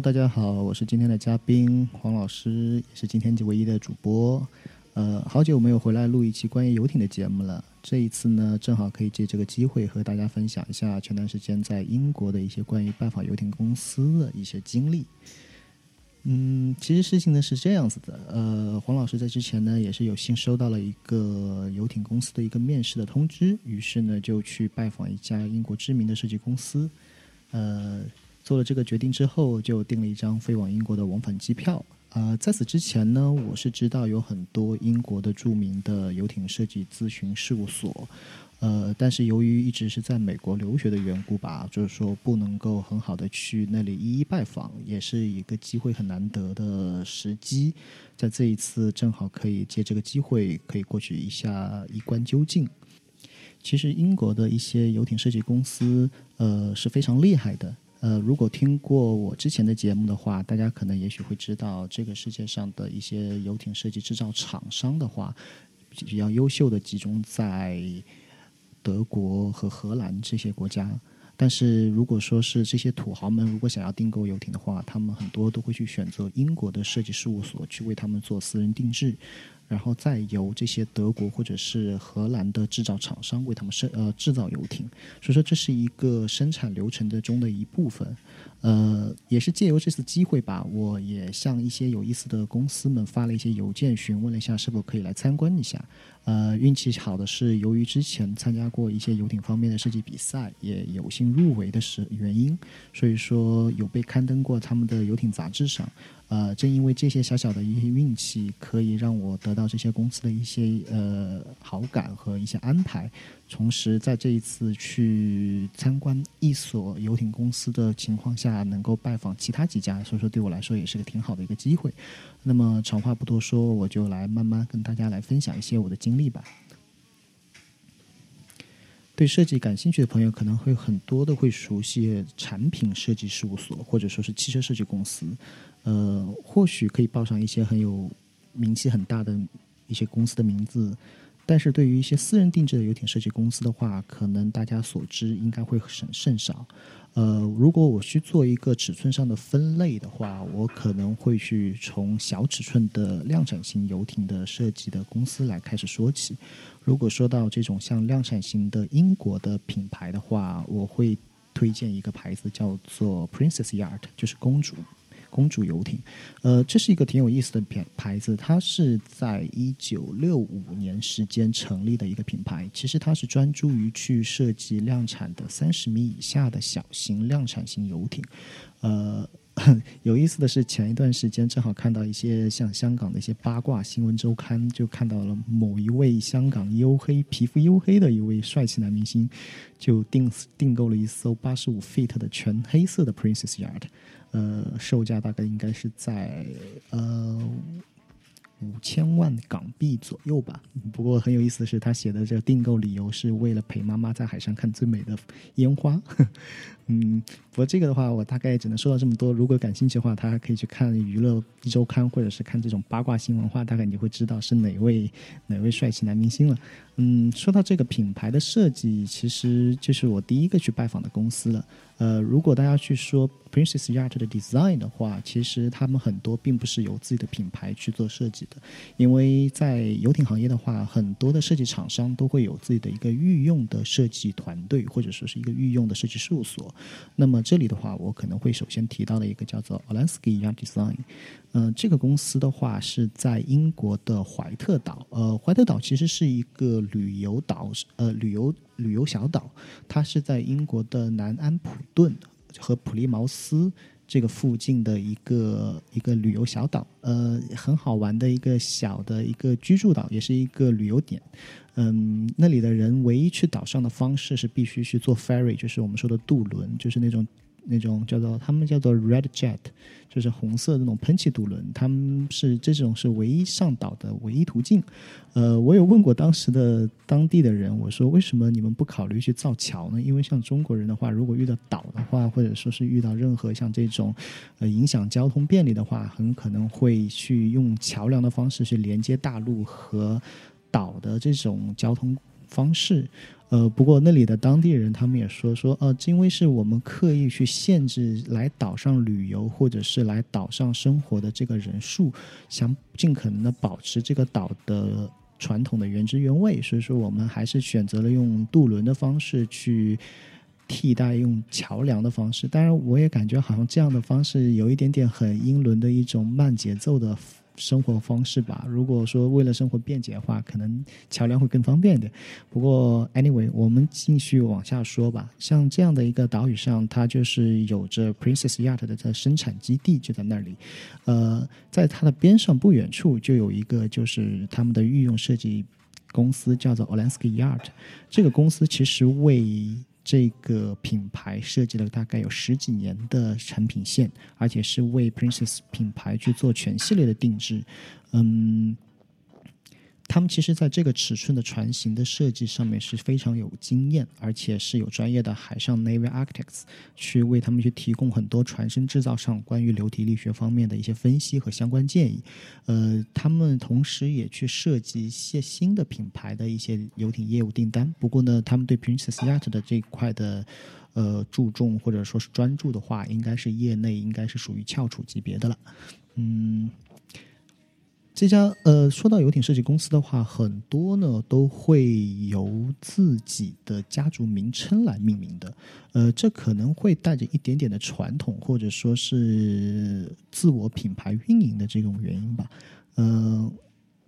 大家好，我是今天的嘉宾黄老师，也是今天唯一的主播。呃，好久没有回来录一期关于游艇的节目了。这一次呢，正好可以借这个机会和大家分享一下前段时间在英国的一些关于拜访游艇公司的一些经历。嗯，其实事情呢是这样子的，呃，黄老师在之前呢也是有幸收到了一个游艇公司的一个面试的通知，于是呢就去拜访一家英国知名的设计公司，呃，做了这个决定之后，就订了一张飞往英国的往返机票。呃，在此之前呢，我是知道有很多英国的著名的游艇设计咨询事务所，呃，但是由于一直是在美国留学的缘故吧，就是说不能够很好的去那里一一拜访，也是一个机会很难得的时机，在这一次正好可以借这个机会可以过去一下一观究竟。其实英国的一些游艇设计公司，呃，是非常厉害的。呃，如果听过我之前的节目的话，大家可能也许会知道，这个世界上的一些游艇设计制造厂商的话，比较优秀的集中在德国和荷兰这些国家。但是如果说是这些土豪们如果想要订购游艇的话，他们很多都会去选择英国的设计事务所去为他们做私人定制。然后再由这些德国或者是荷兰的制造厂商为他们生呃制造游艇，所以说这是一个生产流程的中的一部分。呃，也是借由这次机会吧，我也向一些有意思的公司们发了一些邮件，询问了一下是否可以来参观一下。呃，运气好的是，由于之前参加过一些游艇方面的设计比赛，也有幸入围的是原因，所以说有被刊登过他们的游艇杂志上。呃，正因为这些小小的一些运气，可以让我得到这些公司的一些呃好感和一些安排。同时，在这一次去参观一所游艇公司的情况下，能够拜访其他几家，所以说对我来说也是个挺好的一个机会。那么长话不多说，我就来慢慢跟大家来分享一些我的经历吧。对设计感兴趣的朋友，可能会很多的会熟悉产品设计事务所，或者说是汽车设计公司。呃，或许可以报上一些很有名气很大的一些公司的名字，但是对于一些私人定制的游艇设计公司的话，可能大家所知应该会甚甚少。呃，如果我去做一个尺寸上的分类的话，我可能会去从小尺寸的量产型游艇的设计的公司来开始说起。如果说到这种像量产型的英国的品牌的话，我会推荐一个牌子叫做 Princess Yacht，就是公主。公主游艇，呃，这是一个挺有意思的品牌子。它是在一九六五年时间成立的一个品牌。其实它是专注于去设计量产的三十米以下的小型量产型游艇。呃，有意思的是，前一段时间正好看到一些像香港的一些八卦新闻周刊，就看到了某一位香港黝黑、皮肤黝黑的一位帅气男明星，就订订购了一艘八十五 feet 的全黑色的 Princess Yacht。呃，售价大概应该是在呃五千万港币左右吧。不过很有意思的是，他写的这订购理由是为了陪妈妈在海上看最美的烟花。嗯，不过这个的话，我大概只能说到这么多。如果感兴趣的话，他可以去看娱乐一周刊，或者是看这种八卦新闻话，大概你会知道是哪位哪位帅气男明星了。嗯，说到这个品牌的设计，其实就是我第一个去拜访的公司了。呃，如果大家去说 Princess Yacht 的 design 的话，其实他们很多并不是由自己的品牌去做设计的，因为在游艇行业的话，很多的设计厂商都会有自己的一个御用的设计团队，或者说是一个御用的设计事务所。那么这里的话，我可能会首先提到的一个叫做 Alansky Yacht Design。嗯，这个公司的话是在英国的怀特岛。呃，怀特岛其实是一个旅游岛，呃，旅游旅游小岛。它是在英国的南安普顿和普利茅斯这个附近的一个一个旅游小岛。呃，很好玩的一个小的一个居住岛，也是一个旅游点。嗯，那里的人唯一去岛上的方式是必须去坐 ferry，就是我们说的渡轮，就是那种。那种叫做他们叫做 Red Jet，就是红色那种喷气渡轮，他们是这种是唯一上岛的唯一途径。呃，我有问过当时的当地的人，我说为什么你们不考虑去造桥呢？因为像中国人的话，如果遇到岛的话，或者说是遇到任何像这种呃影响交通便利的话，很可能会去用桥梁的方式去连接大陆和岛的这种交通。方式。呃，不过那里的当地人他们也说说，呃，因为是我们刻意去限制来岛上旅游或者是来岛上生活的这个人数，想尽可能的保持这个岛的传统的原汁原味，所以说我们还是选择了用渡轮的方式去替代用桥梁的方式。当然，我也感觉好像这样的方式有一点点很英伦的一种慢节奏的。生活方式吧。如果说为了生活便捷的话，可能桥梁会更方便一点。不过，anyway，我们继续往下说吧。像这样的一个岛屿上，它就是有着 Princess Yacht 的生产基地就在那里。呃，在它的边上不远处就有一个就是他们的御用设计公司，叫做 Olansky Yacht。这个公司其实为这个品牌设计了大概有十几年的产品线，而且是为 Princess 品牌去做全系列的定制，嗯。他们其实在这个尺寸的船型的设计上面是非常有经验，而且是有专业的海上 Navy Architects 去为他们去提供很多船身制造上关于流体力学方面的一些分析和相关建议。呃，他们同时也去设计一些新的品牌的一些游艇业务订单。不过呢，他们对 Princess Yacht 的这一块的呃注重或者说是专注的话，应该是业内应该是属于翘楚级别的了。嗯。这家呃，说到游艇设计公司的话，很多呢都会由自己的家族名称来命名的，呃，这可能会带着一点点的传统，或者说是自我品牌运营的这种原因吧，呃，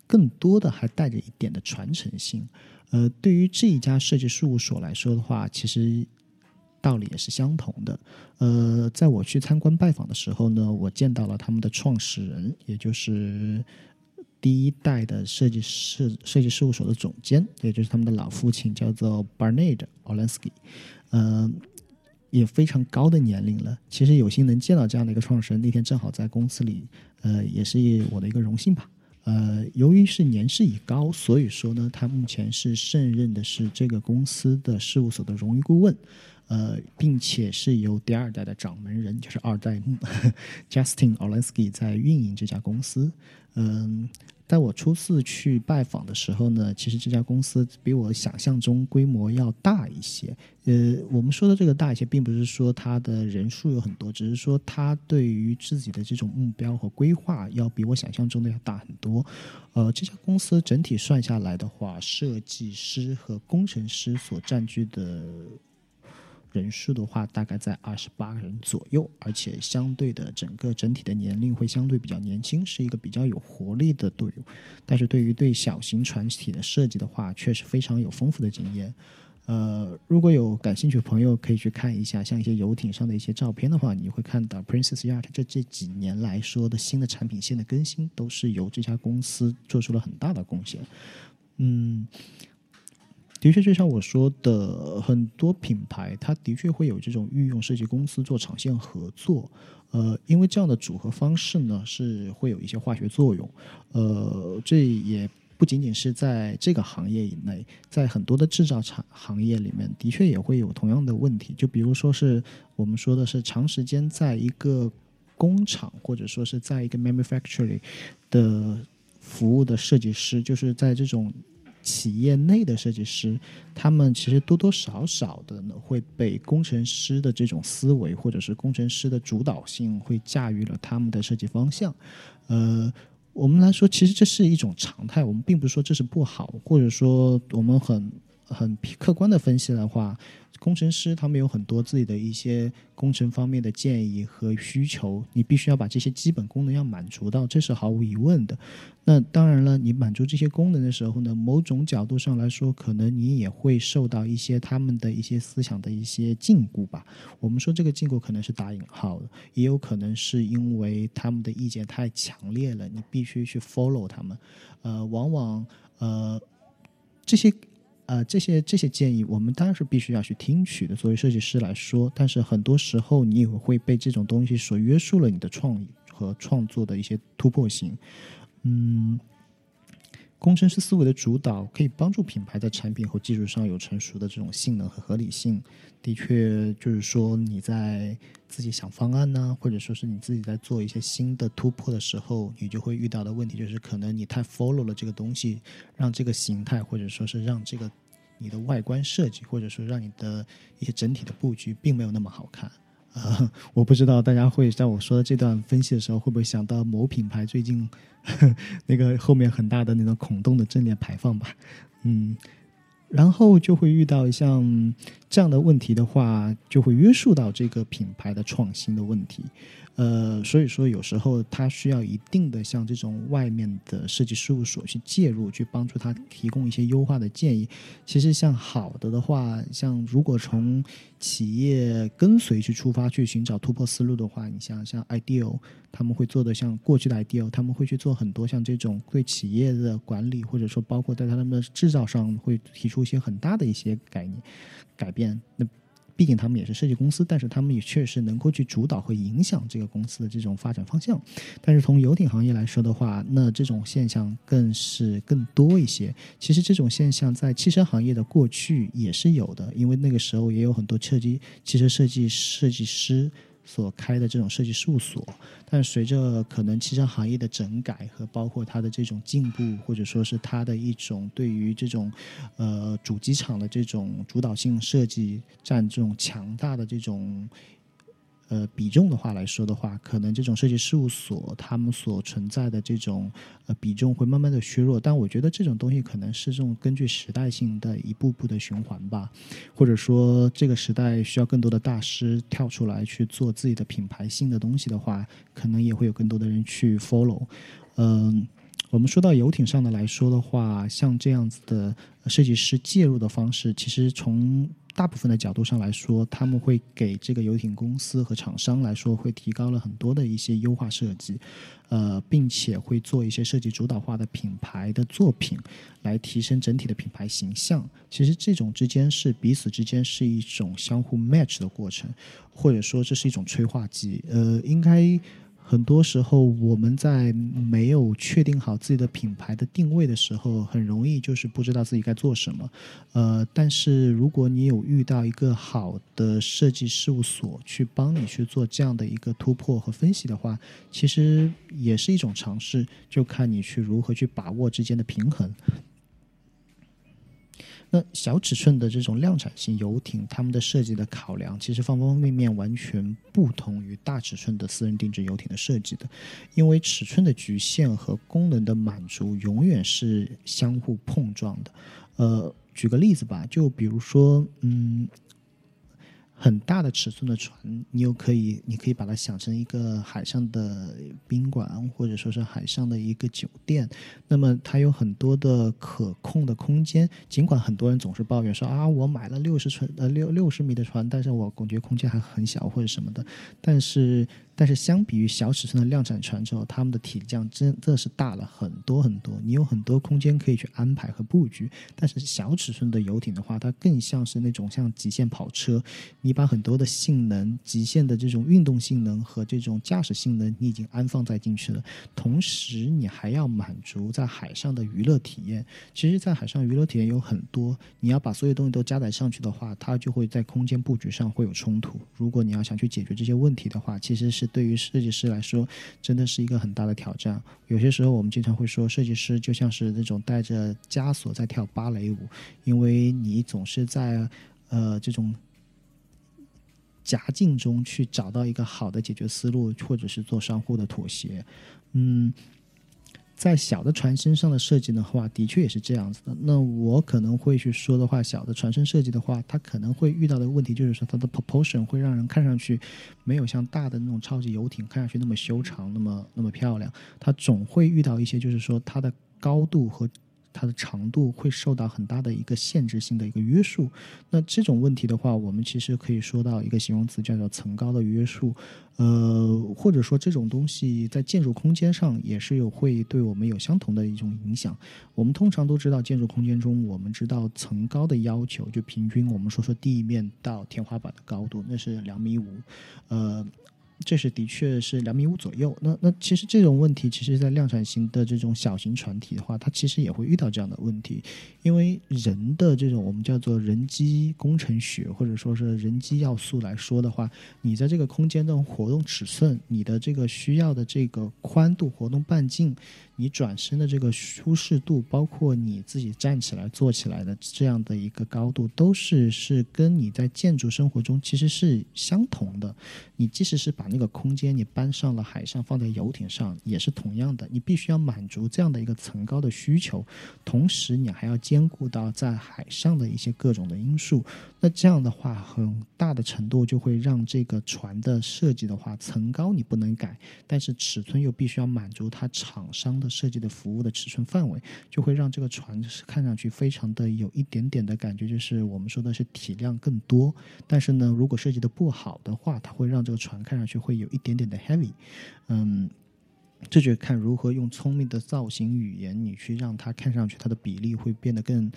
更多的还带着一点的传承性。呃，对于这一家设计事务所来说的话，其实道理也是相同的。呃，在我去参观拜访的时候呢，我见到了他们的创始人，也就是。第一代的设计师设计事务所的总监，也就是他们的老父亲，叫做 Barnard Olansky，呃，也非常高的年龄了。其实有幸能见到这样的一个创始人，那天正好在公司里，呃，也是我的一个荣幸吧。呃，由于是年事已高，所以说呢，他目前是胜任的是这个公司的事务所的荣誉顾问。呃，并且是由第二代的掌门人，就是二代目 Justin Olensky 在运营这家公司。嗯，在我初次去拜访的时候呢，其实这家公司比我想象中规模要大一些。呃，我们说的这个大一些，并不是说它的人数有很多，只是说它对于自己的这种目标和规划，要比我想象中的要大很多。呃，这家公司整体算下来的话，设计师和工程师所占据的。人数的话，大概在二十八人左右，而且相对的整个整体的年龄会相对比较年轻，是一个比较有活力的队伍。但是对于对小型船体的设计的话，确实非常有丰富的经验。呃，如果有感兴趣的朋友，可以去看一下像一些游艇上的一些照片的话，你会看到 Princess Yacht 这这几年来说的新的产品线的更新，都是由这家公司做出了很大的贡献。嗯。的确，就像我说的，很多品牌它的确会有这种御用设计公司做长线合作，呃，因为这样的组合方式呢是会有一些化学作用，呃，这也不仅仅是在这个行业以内，在很多的制造厂行业里面，的确也会有同样的问题。就比如说是我们说的是长时间在一个工厂或者说是在一个 manufacturing 的服务的设计师，就是在这种。企业内的设计师，他们其实多多少少的呢会被工程师的这种思维，或者是工程师的主导性，会驾驭了他们的设计方向。呃，我们来说，其实这是一种常态。我们并不是说这是不好，或者说我们很很客观的分析的话。工程师他们有很多自己的一些工程方面的建议和需求，你必须要把这些基本功能要满足到，这是毫无疑问的。那当然了，你满足这些功能的时候呢，某种角度上来说，可能你也会受到一些他们的一些思想的一些禁锢吧。我们说这个禁锢可能是打引号的，也有可能是因为他们的意见太强烈了，你必须去 follow 他们。呃，往往呃这些。啊，这些这些建议，我们当然是必须要去听取的。作为设计师来说，但是很多时候你也会被这种东西所约束了你的创意和创作的一些突破性。嗯，工程师思维的主导可以帮助品牌在产品和技术上有成熟的这种性能和合理性。的确，就是说你在自己想方案呢，或者说是你自己在做一些新的突破的时候，你就会遇到的问题就是，可能你太 follow 了这个东西，让这个形态或者说是让这个。你的外观设计，或者说让你的一些整体的布局并没有那么好看。啊，我不知道大家会在我说的这段分析的时候，会不会想到某品牌最近 那个后面很大的那种孔洞的正面排放吧？嗯。然后就会遇到像这样的问题的话，就会约束到这个品牌的创新的问题。呃，所以说有时候它需要一定的像这种外面的设计事务所去介入，去帮助他提供一些优化的建议。其实像好的的话，像如果从企业跟随去出发去寻找突破思路的话，你像像 idea，他们会做的像过去的 idea，他们会去做很多像这种对企业的管理，或者说包括在他们的制造上会提出一些很大的一些概念改变。那毕竟他们也是设计公司，但是他们也确实能够去主导和影响这个公司的这种发展方向。但是从游艇行业来说的话，那这种现象更是更多一些。其实这种现象在汽车行业的过去也是有的，因为那个时候也有很多车机汽车设计设计师。所开的这种设计事务所，但随着可能汽车行业的整改和包括它的这种进步，或者说是它的一种对于这种呃主机厂的这种主导性设计占这种强大的这种。呃，比重的话来说的话，可能这种设计事务所他们所存在的这种呃比重会慢慢的削弱，但我觉得这种东西可能是这种根据时代性的一步步的循环吧，或者说这个时代需要更多的大师跳出来去做自己的品牌性的东西的话，可能也会有更多的人去 follow。嗯，我们说到游艇上的来说的话，像这样子的设计师介入的方式，其实从大部分的角度上来说，他们会给这个游艇公司和厂商来说，会提高了很多的一些优化设计，呃，并且会做一些设计主导化的品牌的作品，来提升整体的品牌形象。其实这种之间是彼此之间是一种相互 match 的过程，或者说这是一种催化剂。呃，应该。很多时候，我们在没有确定好自己的品牌的定位的时候，很容易就是不知道自己该做什么。呃，但是如果你有遇到一个好的设计事务所去帮你去做这样的一个突破和分析的话，其实也是一种尝试，就看你去如何去把握之间的平衡。那小尺寸的这种量产型游艇，他们的设计的考量其实方方面面完全不同于大尺寸的私人定制游艇的设计的，因为尺寸的局限和功能的满足永远是相互碰撞的。呃，举个例子吧，就比如说，嗯。很大的尺寸的船，你又可以，你可以把它想成一个海上的宾馆，或者说是海上的一个酒店。那么它有很多的可控的空间。尽管很多人总是抱怨说啊，我买了六十寸呃六六十米的船，但是我感觉空间还很小或者什么的。但是。但是相比于小尺寸的量产船之后，它们的体量真的是大了很多很多。你有很多空间可以去安排和布局。但是小尺寸的游艇的话，它更像是那种像极限跑车，你把很多的性能、极限的这种运动性能和这种驾驶性能，你已经安放在进去了。同时，你还要满足在海上的娱乐体验。其实，在海上娱乐体验有很多，你要把所有东西都加载上去的话，它就会在空间布局上会有冲突。如果你要想去解决这些问题的话，其实是。对于设计师来说，真的是一个很大的挑战。有些时候，我们经常会说，设计师就像是那种带着枷锁在跳芭蕾舞，因为你总是在呃这种夹境中去找到一个好的解决思路，或者是做商户的妥协。嗯。在小的船身上的设计的话，的确也是这样子的。那我可能会去说的话，小的船身设计的话，它可能会遇到的问题就是说，它的 proportion 会让人看上去没有像大的那种超级游艇看上去那么修长、那么那么漂亮。它总会遇到一些，就是说它的高度和。它的长度会受到很大的一个限制性的一个约束，那这种问题的话，我们其实可以说到一个形容词叫做层高的约束，呃，或者说这种东西在建筑空间上也是有会对我们有相同的一种影响。我们通常都知道建筑空间中，我们知道层高的要求，就平均我们说说地面到天花板的高度，那是两米五，呃。这是的确是两米五左右。那那其实这种问题，其实，在量产型的这种小型船体的话，它其实也会遇到这样的问题。因为人的这种我们叫做人机工程学，或者说是人机要素来说的话，你在这个空间的活动尺寸，你的这个需要的这个宽度、活动半径，你转身的这个舒适度，包括你自己站起来、坐起来的这样的一个高度，都是是跟你在建筑生活中其实是相同的。你即使是把那个空间你搬上了海上，放在游艇上，也是同样的。你必须要满足这样的一个层高的需求，同时你还要兼顾到在海上的一些各种的因素。那这样的话，很大的程度就会让这个船的设计的话，层高你不能改，但是尺寸又必须要满足它厂商设计的服务的尺寸范围，就会让这个船看上去非常的有一点点的感觉，就是我们说的是体量更多。但是呢，如果设计的不好的话，它会让这个船看上去会有一点点的 heavy。嗯，这就看如何用聪明的造型语言，你去让它看上去它的比例会变得更。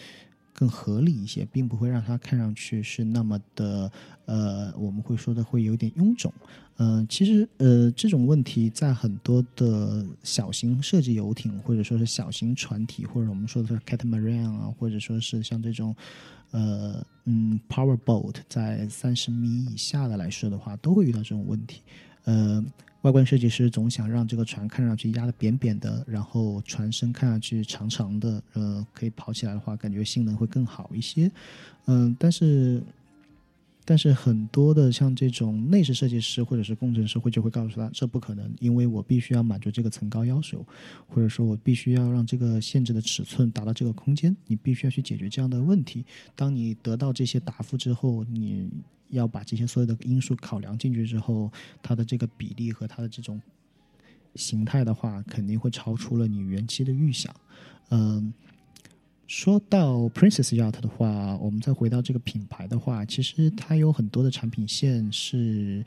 更合理一些，并不会让它看上去是那么的，呃，我们会说的会有点臃肿。嗯，其实，呃，这种问题在很多的小型设计游艇，或者说是小型船体，或者我们说的是 catamaran 啊，或者说是像这种，呃，嗯，power boat，在三十米以下的来说的话，都会遇到这种问题。呃。外观设计师总想让这个船看上去压得扁扁的，然后船身看上去长长的，呃，可以跑起来的话，感觉性能会更好一些。嗯，但是，但是很多的像这种内饰设计师或者是工程师会就会告诉他，这不可能，因为我必须要满足这个层高要求，或者说我必须要让这个限制的尺寸达到这个空间，你必须要去解决这样的问题。当你得到这些答复之后，你。要把这些所有的因素考量进去之后，它的这个比例和它的这种形态的话，肯定会超出了你原期的预想。嗯，说到 Princess Yacht 的话，我们再回到这个品牌的话，其实它有很多的产品线是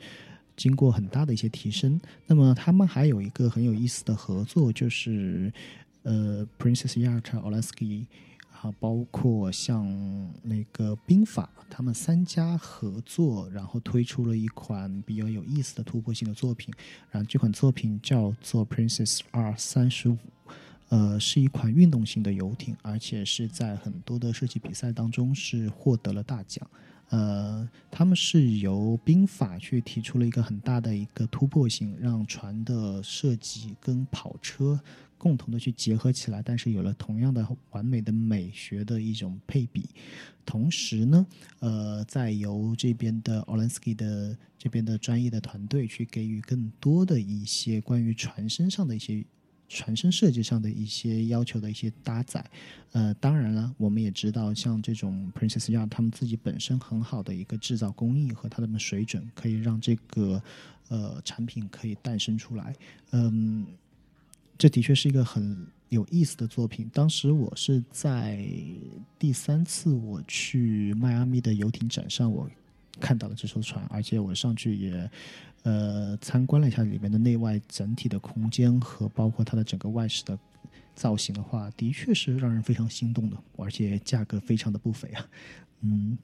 经过很大的一些提升。那么他们还有一个很有意思的合作，就是呃 Princess Yacht Olaski。啊，包括像那个兵法，他们三家合作，然后推出了一款比较有意思的突破性的作品。然后这款作品叫做 Princess R 三十五，呃，是一款运动型的游艇，而且是在很多的设计比赛当中是获得了大奖。呃，他们是由兵法去提出了一个很大的一个突破性，让船的设计跟跑车。共同的去结合起来，但是有了同样的完美的美学的一种配比，同时呢，呃，再由这边的 Olensky 的这边的专业的团队去给予更多的一些关于船身上的一些船身设计上的一些要求的一些搭载。呃，当然了，我们也知道，像这种 Princess Yacht 他们自己本身很好的一个制造工艺和它的水准，可以让这个呃产品可以诞生出来。嗯。这的确是一个很有意思的作品。当时我是在第三次我去迈阿密的游艇展上，我看到了这艘船，而且我上去也呃参观了一下里面的内外整体的空间和包括它的整个外饰的造型的话，的确是让人非常心动的，而且价格非常的不菲啊，嗯。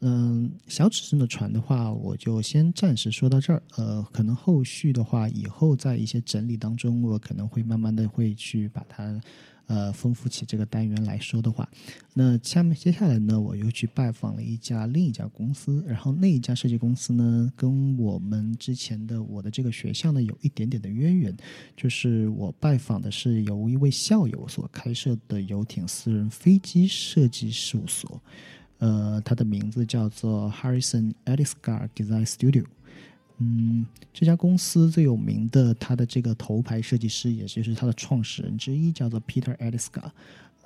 嗯，小尺寸的船的话，我就先暂时说到这儿。呃，可能后续的话，以后在一些整理当中，我可能会慢慢的会去把它，呃，丰富起这个单元来说的话。那下面接下来呢，我又去拜访了一家另一家公司，然后那一家设计公司呢，跟我们之前的我的这个学校呢有一点点的渊源，就是我拜访的是由一位校友所开设的游艇私人飞机设计事务所。呃，它的名字叫做 Harrison Edisgar Design Studio。嗯，这家公司最有名的，它的这个头牌设计师，也就是它的创始人之一，叫做 Peter Edisgar。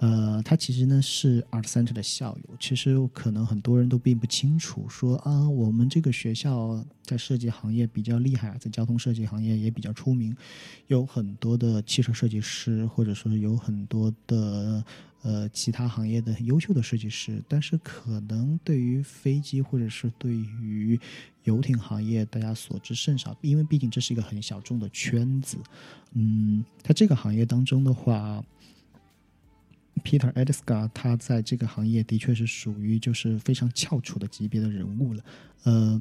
呃，他其实呢是 Art Center 的校友。其实可能很多人都并不清楚，说啊，我们这个学校在设计行业比较厉害，在交通设计行业也比较出名，有很多的汽车设计师，或者说有很多的呃其他行业的优秀的设计师。但是可能对于飞机或者是对于游艇行业，大家所知甚少，因为毕竟这是一个很小众的圈子。嗯，在这个行业当中的话。Peter Edisgar，他在这个行业的确是属于就是非常翘楚的级别的人物了。呃，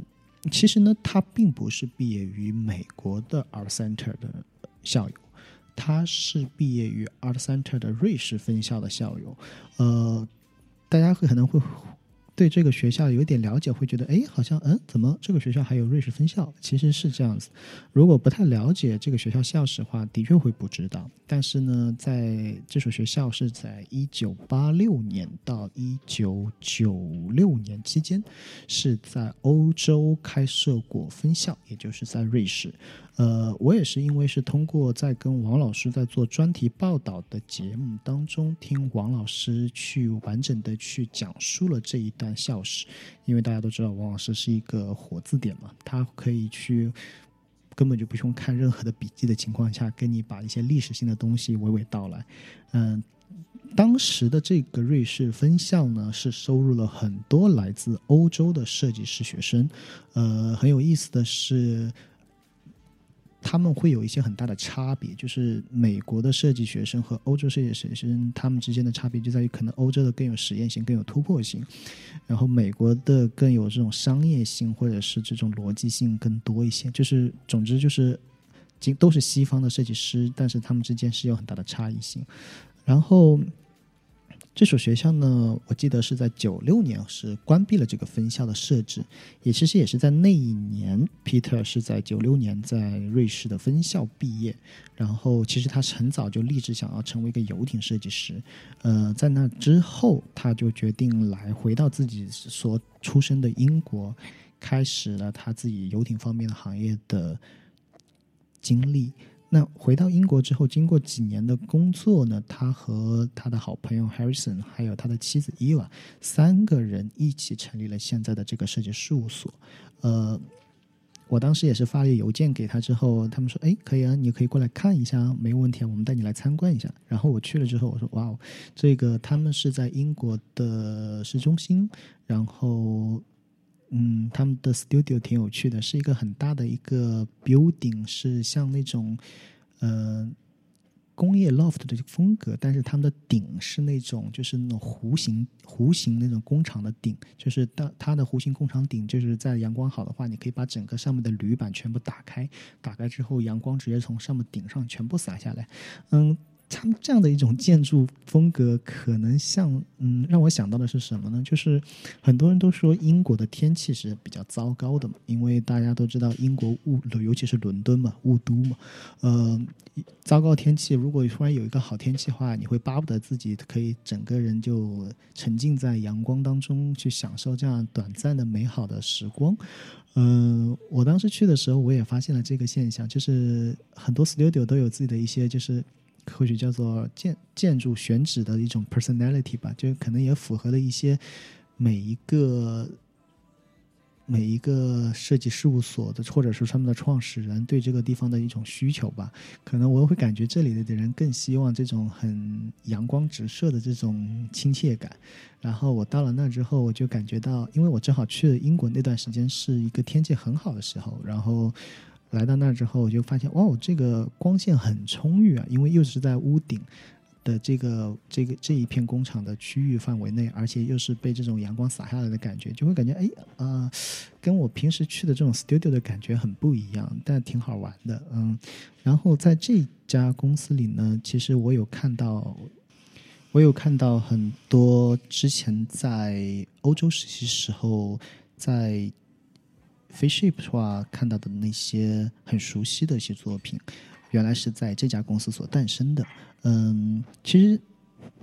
其实呢，他并不是毕业于美国的 Art Center 的校友，他是毕业于 Art Center 的瑞士分校的校友。呃，大家可能会对这个学校有点了解，会觉得哎，好像嗯，怎么这个学校还有瑞士分校？其实是这样子。如果不太了解这个学校校史的话，的确会不知道。但是呢，在这所学校是在一九八六年到一九九六年期间，是在欧洲开设过分校，也就是在瑞士。呃，我也是因为是通过在跟王老师在做专题报道的节目当中，听王老师去完整的去讲述了这一但校史。因为大家都知道王老师是一个活字典嘛，他可以去根本就不用看任何的笔记的情况下，跟你把一些历史性的东西娓娓道来。嗯，当时的这个瑞士分校呢，是收入了很多来自欧洲的设计师学生。呃，很有意思的是。他们会有一些很大的差别，就是美国的设计学生和欧洲设计学生他们之间的差别就在于，可能欧洲的更有实验性、更有突破性，然后美国的更有这种商业性或者是这种逻辑性更多一些。就是总之就是，都是西方的设计师，但是他们之间是有很大的差异性，然后。这所学校呢，我记得是在九六年是关闭了这个分校的设置，也其实也是在那一年，Peter 是在九六年在瑞士的分校毕业，然后其实他是很早就立志想要成为一个游艇设计师，呃，在那之后他就决定来回到自己所出生的英国，开始了他自己游艇方面的行业的经历。那回到英国之后，经过几年的工作呢，他和他的好朋友 Harrison，还有他的妻子 Eva，三个人一起成立了现在的这个设计事务所。呃，我当时也是发了邮件给他，之后他们说：“哎，可以啊，你可以过来看一下，没问题啊，我们带你来参观一下。”然后我去了之后，我说：“哇哦，这个他们是在英国的市中心，然后。”嗯，他们的 studio 挺有趣的，是一个很大的一个 building，是像那种呃工业 loft 的风格，但是他们的顶是那种就是那种弧形弧形那种工厂的顶，就是它它的弧形工厂顶，就是在阳光好的话，你可以把整个上面的铝板全部打开，打开之后阳光直接从上面顶上全部洒下来，嗯。他们这样的一种建筑风格，可能像嗯，让我想到的是什么呢？就是很多人都说英国的天气是比较糟糕的嘛，因为大家都知道英国雾，尤其是伦敦嘛，雾都嘛，呃，糟糕天气。如果突然有一个好天气的话，你会巴不得自己可以整个人就沉浸在阳光当中，去享受这样短暂的美好的时光。嗯，我当时去的时候，我也发现了这个现象，就是很多 studio 都有自己的一些就是。或许叫做建建筑选址的一种 personality 吧，就可能也符合了一些每一个每一个设计事务所的，或者是他们的创始人对这个地方的一种需求吧。可能我会感觉这里的人更希望这种很阳光直射的这种亲切感。然后我到了那之后，我就感觉到，因为我正好去了英国那段时间是一个天气很好的时候，然后。来到那儿之后，我就发现，哇，这个光线很充裕啊！因为又是在屋顶的这个这个这一片工厂的区域范围内，而且又是被这种阳光洒下来的感觉，就会感觉，哎，啊，跟我平时去的这种 studio 的感觉很不一样，但挺好玩的，嗯。然后在这家公司里呢，其实我有看到，我有看到很多之前在欧洲实习时候在。F i s h i p 的话，看到的那些很熟悉的一些作品，原来是在这家公司所诞生的。嗯，其实。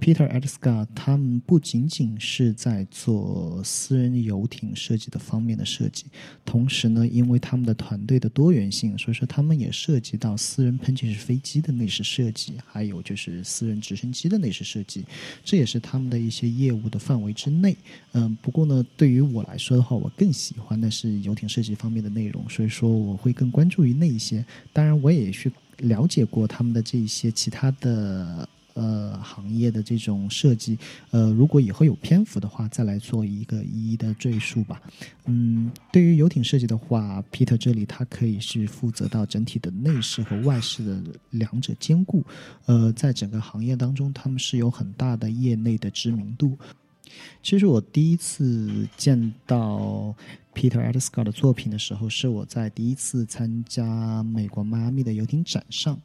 Peter Edgar 他们不仅仅是在做私人游艇设计的方面的设计，同时呢，因为他们的团队的多元性，所以说他们也涉及到私人喷气式飞机的内饰设计，还有就是私人直升机的内饰设计，这也是他们的一些业务的范围之内。嗯，不过呢，对于我来说的话，我更喜欢的是游艇设计方面的内容，所以说我会更关注于那一些。当然，我也去了解过他们的这一些其他的。呃，行业的这种设计，呃，如果以后有篇幅的话，再来做一个一一的赘述吧。嗯，对于游艇设计的话，Peter 这里他可以是负责到整体的内饰和外饰的两者兼顾。呃，在整个行业当中，他们是有很大的业内的知名度。其实我第一次见到 Peter e d s c o t 的作品的时候，是我在第一次参加美国迈阿密的游艇展上。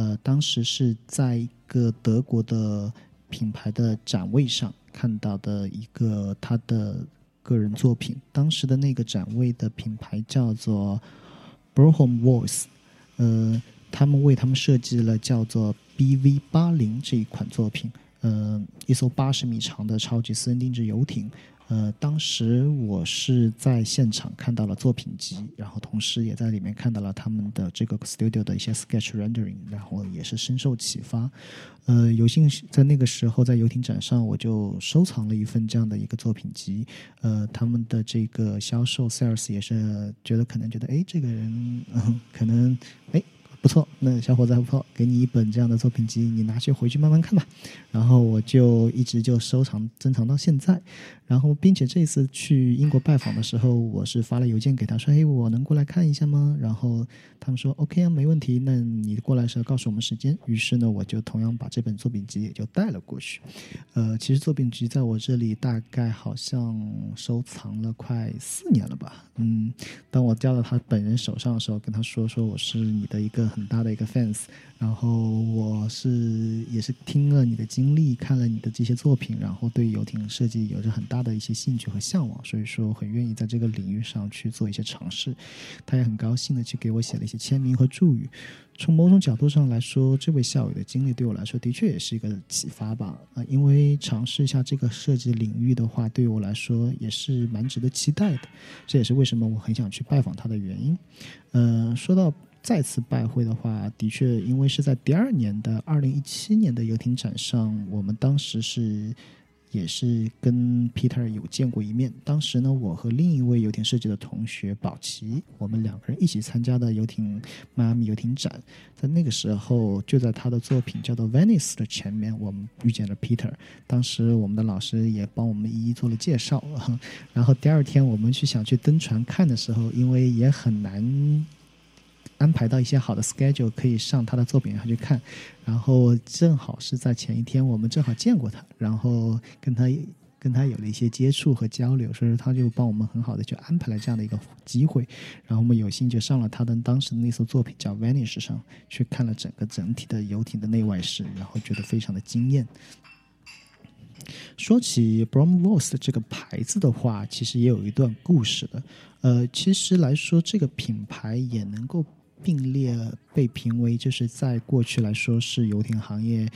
呃，当时是在一个德国的品牌的展位上看到的一个他的个人作品。当时的那个展位的品牌叫做 Brohom Voice，呃，他们为他们设计了叫做 BV 八零这一款作品，呃，一艘八十米长的超级私人定制游艇。呃，当时我是在现场看到了作品集，然后同时也在里面看到了他们的这个 studio 的一些 sketch rendering，然后也是深受启发。呃，有幸在那个时候在游艇展上，我就收藏了一份这样的一个作品集。呃，他们的这个销售 sales 也是觉得可能觉得，哎，这个人，可能哎。不错，那小伙子还不错，给你一本这样的作品集，你拿去回去慢慢看吧。然后我就一直就收藏珍藏到现在。然后，并且这次去英国拜访的时候，我是发了邮件给他说：“嘿，我能过来看一下吗？”然后他们说：“OK 啊，没问题。那你过来的时候告诉我们时间。”于是呢，我就同样把这本作品集也就带了过去。呃，其实作品集在我这里大概好像收藏了快四年了吧。嗯，当我交到他本人手上的时候，跟他说说我是你的一个很大的一个 fans，然后我是也是听了你的经历，看了你的这些作品，然后对游艇设计有着很大。的一些兴趣和向往，所以说很愿意在这个领域上去做一些尝试。他也很高兴的去给我写了一些签名和祝语。从某种角度上来说，这位校友的经历对我来说的确也是一个启发吧。啊，因为尝试一下这个设计领域的话，对于我来说也是蛮值得期待的。这也是为什么我很想去拜访他的原因。嗯，说到再次拜会的话，的确，因为是在第二年的二零一七年的游艇展上，我们当时是。也是跟 Peter 有见过一面。当时呢，我和另一位游艇设计的同学宝奇，我们两个人一起参加的游艇迈阿密游艇展。在那个时候，就在他的作品叫做 Venice 的前面，我们遇见了 Peter。当时我们的老师也帮我们一一做了介绍。然后第二天我们去想去登船看的时候，因为也很难。安排到一些好的 schedule 可以上他的作品上去看，然后正好是在前一天，我们正好见过他，然后跟他跟他有了一些接触和交流，所以说他就帮我们很好的就安排了这样的一个机会，然后我们有幸就上了他的当时的那艘作品叫 Vanish 上去看了整个整体的游艇的内外饰，然后觉得非常的惊艳。说起 Bromvoss 这个牌子的话，其实也有一段故事的。呃，其实来说，这个品牌也能够。并列被评为就是在过去来说是游艇行业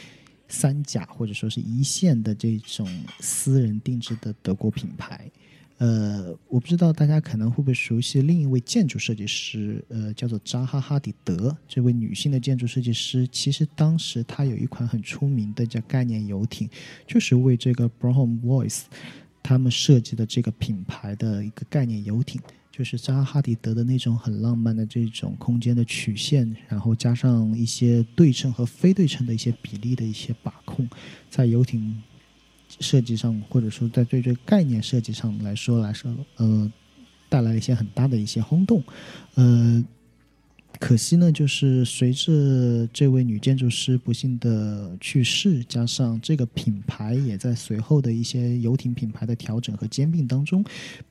三甲或者说是一线的这种私人定制的德国品牌。呃，我不知道大家可能会不会熟悉另一位建筑设计师，呃，叫做扎哈哈迪德。这位女性的建筑设计师，其实当时她有一款很出名的叫概念游艇，就是为这个 b r o h m Voice 他们设计的这个品牌的一个概念游艇。就是扎哈迪德的那种很浪漫的这种空间的曲线，然后加上一些对称和非对称的一些比例的一些把控，在游艇设计上，或者说在对这个概念设计上来说来说，呃，带来一些很大的一些轰动，呃。可惜呢，就是随着这位女建筑师不幸的去世，加上这个品牌也在随后的一些游艇品牌的调整和兼并当中，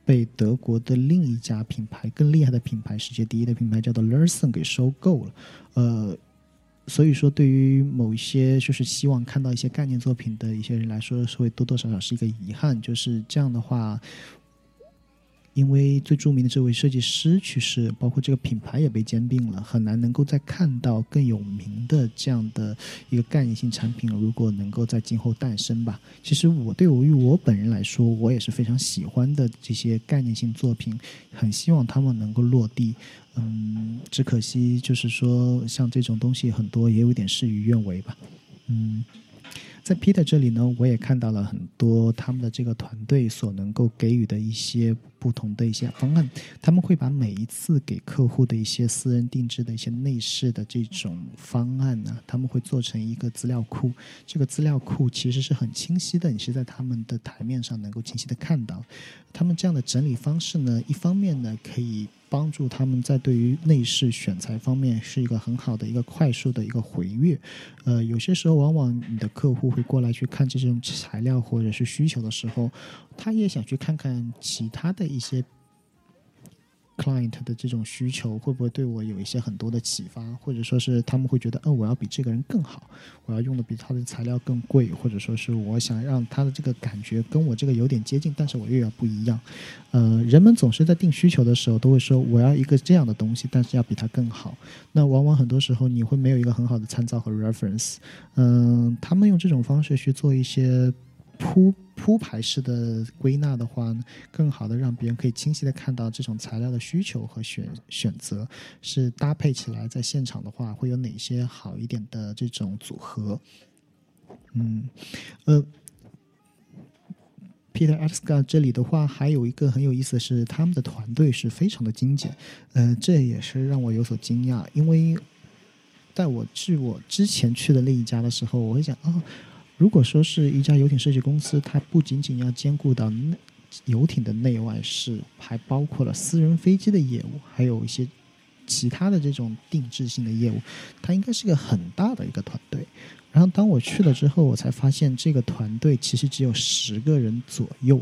被德国的另一家品牌更厉害的品牌，世界第一的品牌叫做 Lerson 给收购了。呃，所以说对于某一些就是希望看到一些概念作品的一些人来说，是会多多少少是一个遗憾。就是这样的话。因为最著名的这位设计师去世，包括这个品牌也被兼并了，很难能够再看到更有名的这样的一个概念性产品。如果能够在今后诞生吧，其实我对于我本人来说，我也是非常喜欢的这些概念性作品，很希望他们能够落地。嗯，只可惜就是说，像这种东西很多也有点事与愿违吧。嗯。在 Peter 这里呢，我也看到了很多他们的这个团队所能够给予的一些不同的一些方案。他们会把每一次给客户的一些私人定制的一些内饰的这种方案呢，他们会做成一个资料库。这个资料库其实是很清晰的，你是在他们的台面上能够清晰的看到。他们这样的整理方式呢，一方面呢可以。帮助他们在对于内饰选材方面是一个很好的一个快速的一个回阅，呃，有些时候往往你的客户会过来去看这种材料或者是需求的时候，他也想去看看其他的一些 client 的这种需求会不会对我有一些很多的启发，或者说是他们会觉得，嗯，我要比这个人更好，我要用的比他的材料更贵，或者说是我想让他的这个感觉跟我这个有点接近，但是我又要不一样。呃，人们总是在定需求的时候都会说，我要一个这样的东西，但是要比它更好。那往往很多时候你会没有一个很好的参照和 reference。嗯，他们用这种方式去做一些。铺铺排式的归纳的话，更好的让别人可以清晰的看到这种材料的需求和选选择是搭配起来，在现场的话会有哪些好一点的这种组合。嗯，呃，Peter a s k a 这里的话还有一个很有意思的是，他们的团队是非常的精简，呃，这也是让我有所惊讶，因为在我去我之前去的那一家的时候，我会想啊。如果说是一家游艇设计公司，它不仅仅要兼顾到游艇的内外饰，还包括了私人飞机的业务，还有一些其他的这种定制性的业务，它应该是个很大的一个团队。然后当我去了之后，我才发现这个团队其实只有十个人左右，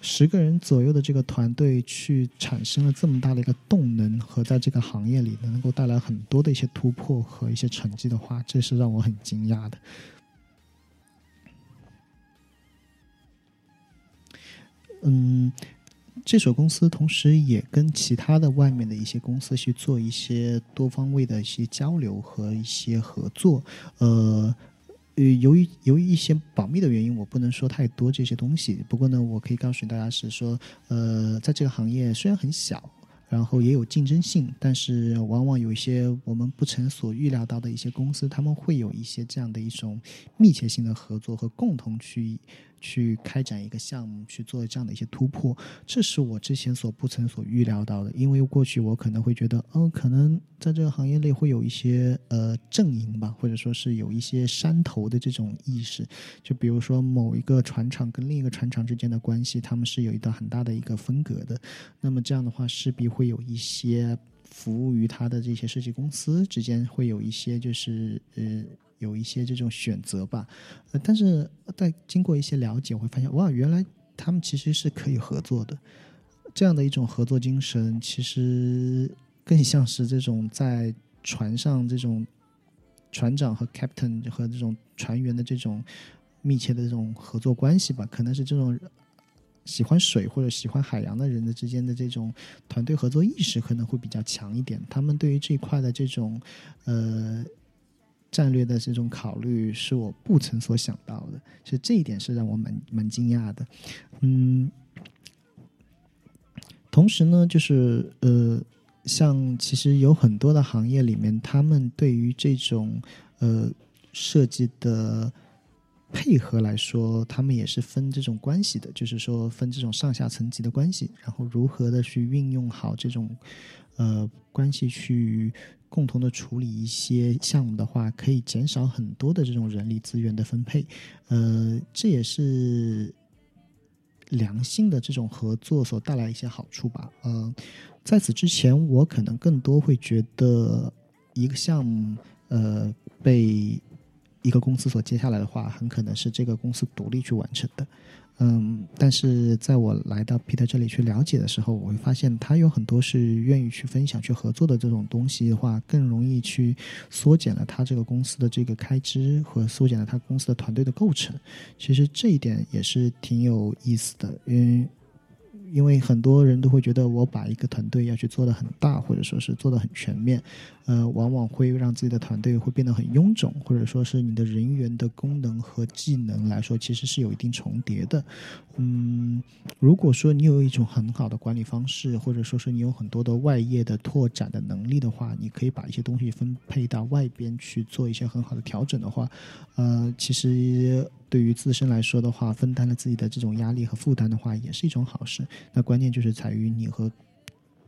十个人左右的这个团队去产生了这么大的一个动能，和在这个行业里能够带来很多的一些突破和一些成绩的话，这是让我很惊讶的。嗯，这所公司同时也跟其他的外面的一些公司去做一些多方位的一些交流和一些合作。呃，呃，由于由于一些保密的原因，我不能说太多这些东西。不过呢，我可以告诉大家是说，呃，在这个行业虽然很小，然后也有竞争性，但是往往有一些我们不曾所预料到的一些公司，他们会有一些这样的一种密切性的合作和共同去。去开展一个项目，去做这样的一些突破，这是我之前所不曾所预料到的。因为过去我可能会觉得，嗯，可能在这个行业内会有一些呃阵营吧，或者说是有一些山头的这种意识。就比如说某一个船厂跟另一个船厂之间的关系，他们是有一段很大的一个分隔的。那么这样的话，势必会有一些服务于他的这些设计公司之间会有一些就是呃。有一些这种选择吧，呃，但是在经过一些了解，我会发现，哇，原来他们其实是可以合作的。这样的一种合作精神，其实更像是这种在船上这种船长和 captain 和这种船员的这种密切的这种合作关系吧。可能是这种喜欢水或者喜欢海洋的人的之间的这种团队合作意识可能会比较强一点。他们对于这一块的这种呃。战略的这种考虑是我不曾所想到的，其实这一点是让我蛮蛮惊讶的。嗯，同时呢，就是呃，像其实有很多的行业里面，他们对于这种呃设计的配合来说，他们也是分这种关系的，就是说分这种上下层级的关系，然后如何的去运用好这种呃关系去。共同的处理一些项目的话，可以减少很多的这种人力资源的分配，呃，这也是良性的这种合作所带来一些好处吧。呃，在此之前，我可能更多会觉得一个项目，呃，被一个公司所接下来的话，很可能是这个公司独立去完成的。嗯，但是在我来到 Peter 这里去了解的时候，我会发现他有很多是愿意去分享、去合作的这种东西的话，更容易去缩减了他这个公司的这个开支和缩减了他公司的团队的构成。其实这一点也是挺有意思的，因为。因为很多人都会觉得，我把一个团队要去做的很大，或者说是做的很全面，呃，往往会让自己的团队会变得很臃肿，或者说是你的人员的功能和技能来说，其实是有一定重叠的。嗯，如果说你有一种很好的管理方式，或者说是你有很多的外业的拓展的能力的话，你可以把一些东西分配到外边去做一些很好的调整的话，呃，其实。对于自身来说的话，分担了自己的这种压力和负担的话，也是一种好事。那关键就是在于你和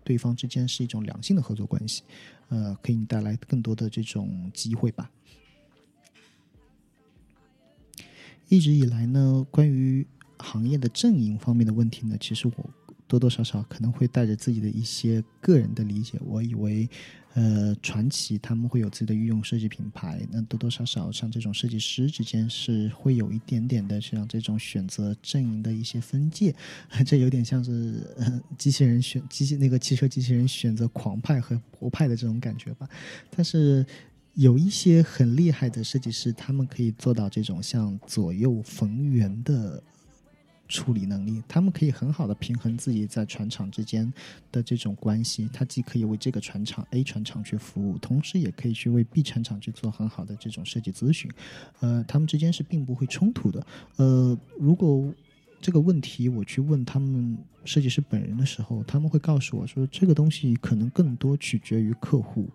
对方之间是一种良性的合作关系，呃，给你带来更多的这种机会吧。一直以来呢，关于行业的阵营方面的问题呢，其实我。多多少少可能会带着自己的一些个人的理解。我以为，呃，传奇他们会有自己的御用设计品牌，那多多少少像这种设计师之间是会有一点点的像这种选择阵营的一些分界，这有点像是机器人选机器那个汽车机器人选择狂派和博派的这种感觉吧。但是有一些很厉害的设计师，他们可以做到这种像左右逢源的。处理能力，他们可以很好的平衡自己在船厂之间的这种关系。他既可以为这个船厂 A 船厂去服务，同时也可以去为 B 船厂去做很好的这种设计咨询。呃，他们之间是并不会冲突的。呃，如果这个问题我去问他们设计师本人的时候，他们会告诉我说，这个东西可能更多取决于客户。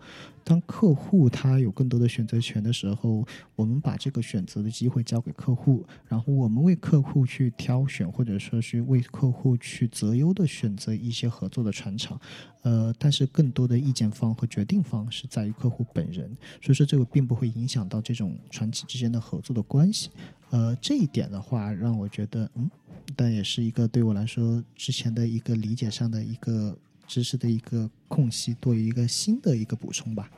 当客户他有更多的选择权的时候，我们把这个选择的机会交给客户，然后我们为客户去挑选，或者说是为客户去择优的选择一些合作的船厂。呃，但是更多的意见方和决定方是在于客户本人，所以说这个并不会影响到这种船企之间的合作的关系。呃，这一点的话，让我觉得，嗯。但也是一个对我来说之前的一个理解上的一个知识的一个空隙，多于一个新的一个补充吧。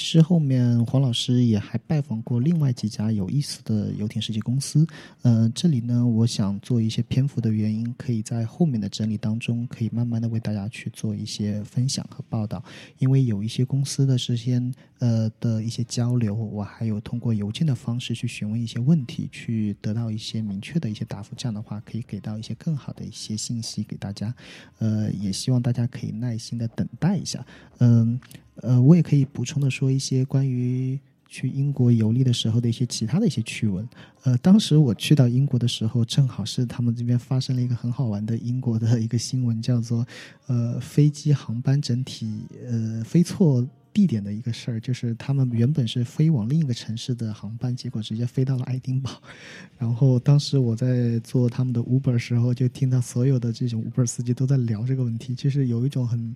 其实后面黄老师也还拜访过另外几家有意思的游艇设计公司，呃，这里呢，我想做一些篇幅的原因，可以在后面的整理当中，可以慢慢的为大家去做一些分享和报道。因为有一些公司的事先呃的一些交流，我还有通过邮件的方式去询问一些问题，去得到一些明确的一些答复，这样的话可以给到一些更好的一些信息给大家。呃，也希望大家可以耐心的等待一下，嗯。呃我也可以补充的说一些关于去英国游历的时候的一些其他的一些趣闻。呃，当时我去到英国的时候，正好是他们这边发生了一个很好玩的英国的一个新闻，叫做呃飞机航班整体呃飞错地点的一个事儿，就是他们原本是飞往另一个城市的航班，结果直接飞到了爱丁堡。然后当时我在做他们的 Uber 时候，就听到所有的这种 Uber 司机都在聊这个问题，就是有一种很。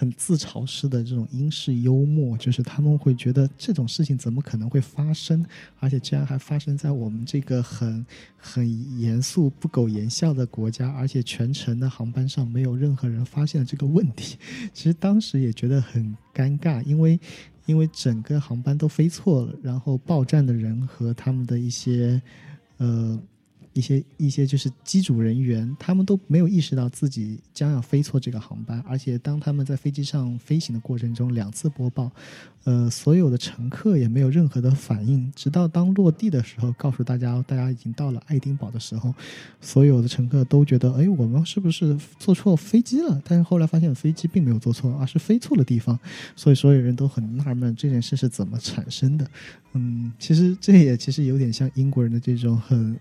很自嘲式的这种英式幽默，就是他们会觉得这种事情怎么可能会发生，而且竟然还发生在我们这个很很严肃、不苟言笑的国家，而且全程的航班上没有任何人发现了这个问题。其实当时也觉得很尴尬，因为因为整个航班都飞错了，然后报站的人和他们的一些呃。一些一些就是机组人员，他们都没有意识到自己将要飞错这个航班，而且当他们在飞机上飞行的过程中两次播报，呃，所有的乘客也没有任何的反应，直到当落地的时候，告诉大家大家已经到了爱丁堡的时候，所有的乘客都觉得，哎，我们是不是坐错飞机了？但是后来发现飞机并没有坐错，而是飞错了地方，所以所有人都很纳闷这件事是怎么产生的。嗯，其实这也其实有点像英国人的这种很。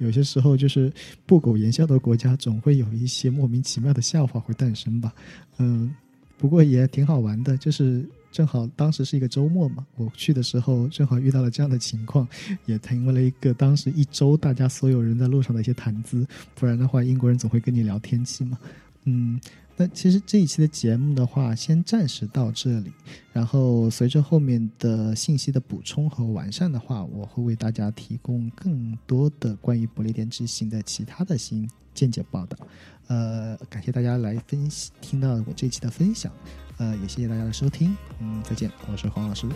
有些时候，就是不苟言笑的国家，总会有一些莫名其妙的笑话会诞生吧。嗯，不过也挺好玩的，就是正好当时是一个周末嘛，我去的时候正好遇到了这样的情况，也成为了一个当时一周大家所有人在路上的一些谈资。不然的话，英国人总会跟你聊天气嘛。嗯。那其实这一期的节目的话，先暂时到这里。然后随着后面的信息的补充和完善的话，我会为大家提供更多的关于不列颠之行的其他的新见解报道。呃，感谢大家来分析听到我这期的分享。呃，也谢谢大家的收听。嗯，再见，我是黄老师。